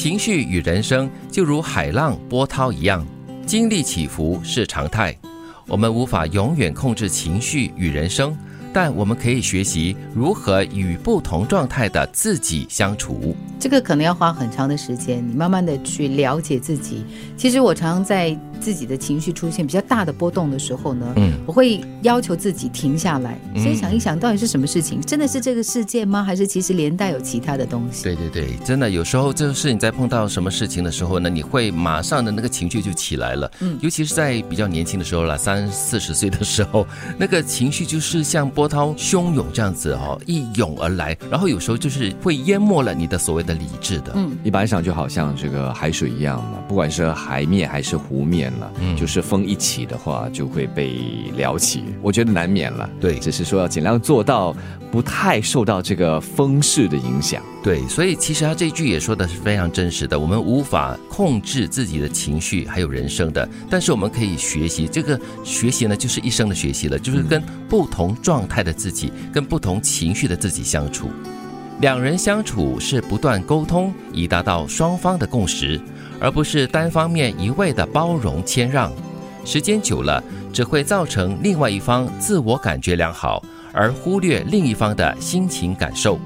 情绪与人生就如海浪波涛一样，经历起伏是常态。我们无法永远控制情绪与人生，但我们可以学习如何与不同状态的自己相处。这个可能要花很长的时间，你慢慢的去了解自己。其实我常常在自己的情绪出现比较大的波动的时候呢，嗯，我会要求自己停下来，先想一想到底是什么事情，真的是这个事件吗？还是其实连带有其他的东西？对对对，真的有时候就是你在碰到什么事情的时候呢，你会马上的那个情绪就起来了，嗯，尤其是在比较年轻的时候了，三四十岁的时候，那个情绪就是像波涛汹涌这样子哦，一涌而来，然后有时候就是会淹没了你的所谓的。理智的，嗯，一般上就好像这个海水一样嘛，不管是海面还是湖面了，嗯，就是风一起的话就会被撩起，我觉得难免了，对，只是说要尽量做到不太受到这个风势的影响，对，所以其实他这句也说的是非常真实的，我们无法控制自己的情绪还有人生的，但是我们可以学习，这个学习呢就是一生的学习了，就是跟不同状态的自己，跟不同情绪的自己相处。两人相处是不断沟通，以达到双方的共识，而不是单方面一味的包容谦让。时间久了，只会造成另外一方自我感觉良好，而忽略另一方的心情感受。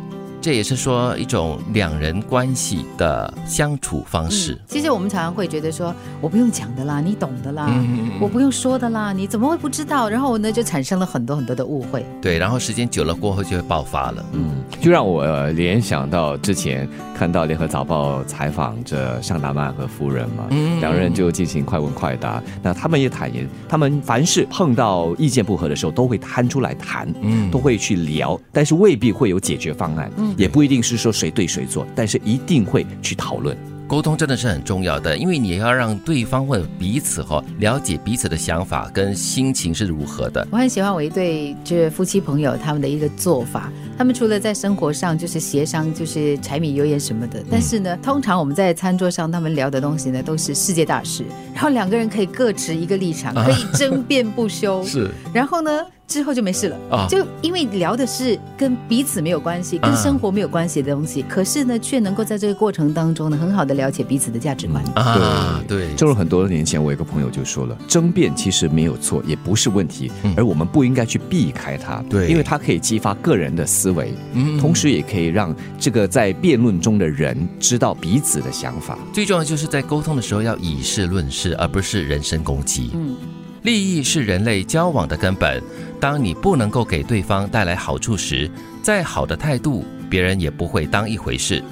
这也是说一种两人关系的相处方式。其实我们常常会觉得说，我不用讲的啦，你懂的啦，我不用说的啦，你怎么会不知道？然后呢，就产生了很多很多的误会。对，然后时间久了过后就会爆发了。嗯，就让我联想到之前看到联合早报采访着尚达曼和夫人嘛，两人就进行快问快答。那他们也坦言，他们凡是碰到意见不合的时候，都会摊出来谈，嗯，都会去聊，但是未必会有解决方案。嗯。也不一定是说谁对谁错，但是一定会去讨论。沟通真的是很重要的，因为你要让对方或者彼此哈了解彼此的想法跟心情是如何的。我很喜欢我一对就是夫妻朋友他们的一个做法，他们除了在生活上就是协商就是柴米油盐什么的，但是呢，通常我们在餐桌上他们聊的东西呢都是世界大事，然后两个人可以各持一个立场，可以争辩不休。是，然后呢？之后就没事了啊！就因为聊的是跟彼此没有关系、跟生活没有关系的东西，可是呢，却能够在这个过程当中呢，很好的了解彼此的价值观啊。对，正如很多年前，我有个朋友就说了，争辩其实没有错，也不是问题，而我们不应该去避开它。对，因为它可以激发个人的思维，嗯，同时也可以让这个在辩论中的人知道彼此的想法。最重要就是在沟通的时候要以事论事，而不是人身攻击。嗯。利益是人类交往的根本。当你不能够给对方带来好处时，再好的态度，别人也不会当一回事。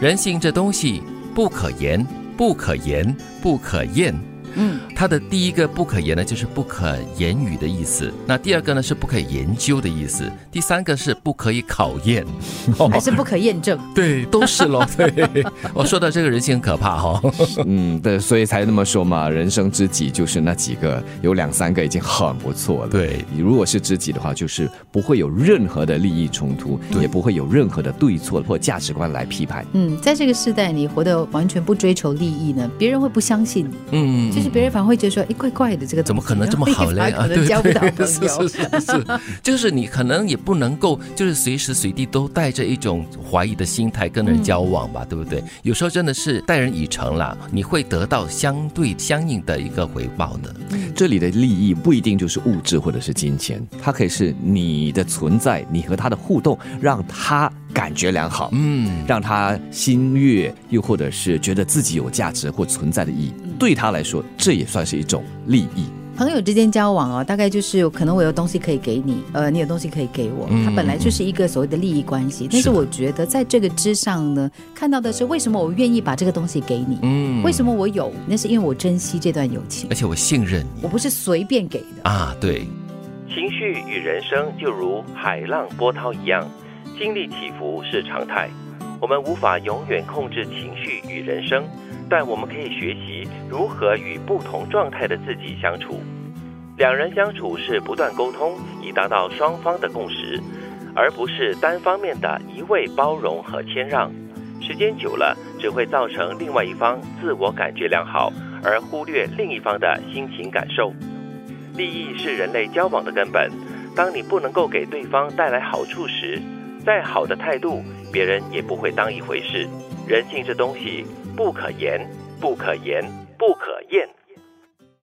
人性这东西不可言，不可言，不可厌。嗯，它的第一个不可言呢，就是不可言语的意思。那第二个呢，是不可以研究的意思。第三个是不可以考验，还是不可验证？对，都是咯。对，我说的这个人性很可怕哈。嗯，对，所以才那么说嘛。人生知己就是那几个，有两三个已经很不错了。对，你如果是知己的话，就是不会有任何的利益冲突，也不会有任何的对错或价值观来批判。嗯，在这个时代，你活得完全不追求利益呢，别人会不相信你。嗯。就是别人反而会觉得说，哎，怪怪的，这个怎么可能这么好嘞？啊，对交不到朋友，是是是，就是你可能也不能够，就是随时随地都带着一种怀疑的心态跟人交往吧，对不对？有时候真的是待人以诚了，你会得到相对相应的一个回报的。这里的利益不一定就是物质或者是金钱，它可以是你的存在，你和他的互动，让他。感觉良好，嗯，让他心悦，又或者是觉得自己有价值或存在的意义，对他来说，这也算是一种利益。朋友之间交往哦，大概就是可能我有东西可以给你，呃，你有东西可以给我，它本来就是一个所谓的利益关系。但是我觉得在这个之上呢，看到的是为什么我愿意把这个东西给你？嗯，为什么我有？那是因为我珍惜这段友情，而且我信任你，我不是随便给的啊。对，情绪与人生就如海浪波涛一样。经历起伏是常态，我们无法永远控制情绪与人生，但我们可以学习如何与不同状态的自己相处。两人相处是不断沟通，以达到双方的共识，而不是单方面的一味包容和谦让。时间久了，只会造成另外一方自我感觉良好，而忽略另一方的心情感受。利益是人类交往的根本，当你不能够给对方带来好处时，再好的态度，别人也不会当一回事。人性这东西，不可言，不可言。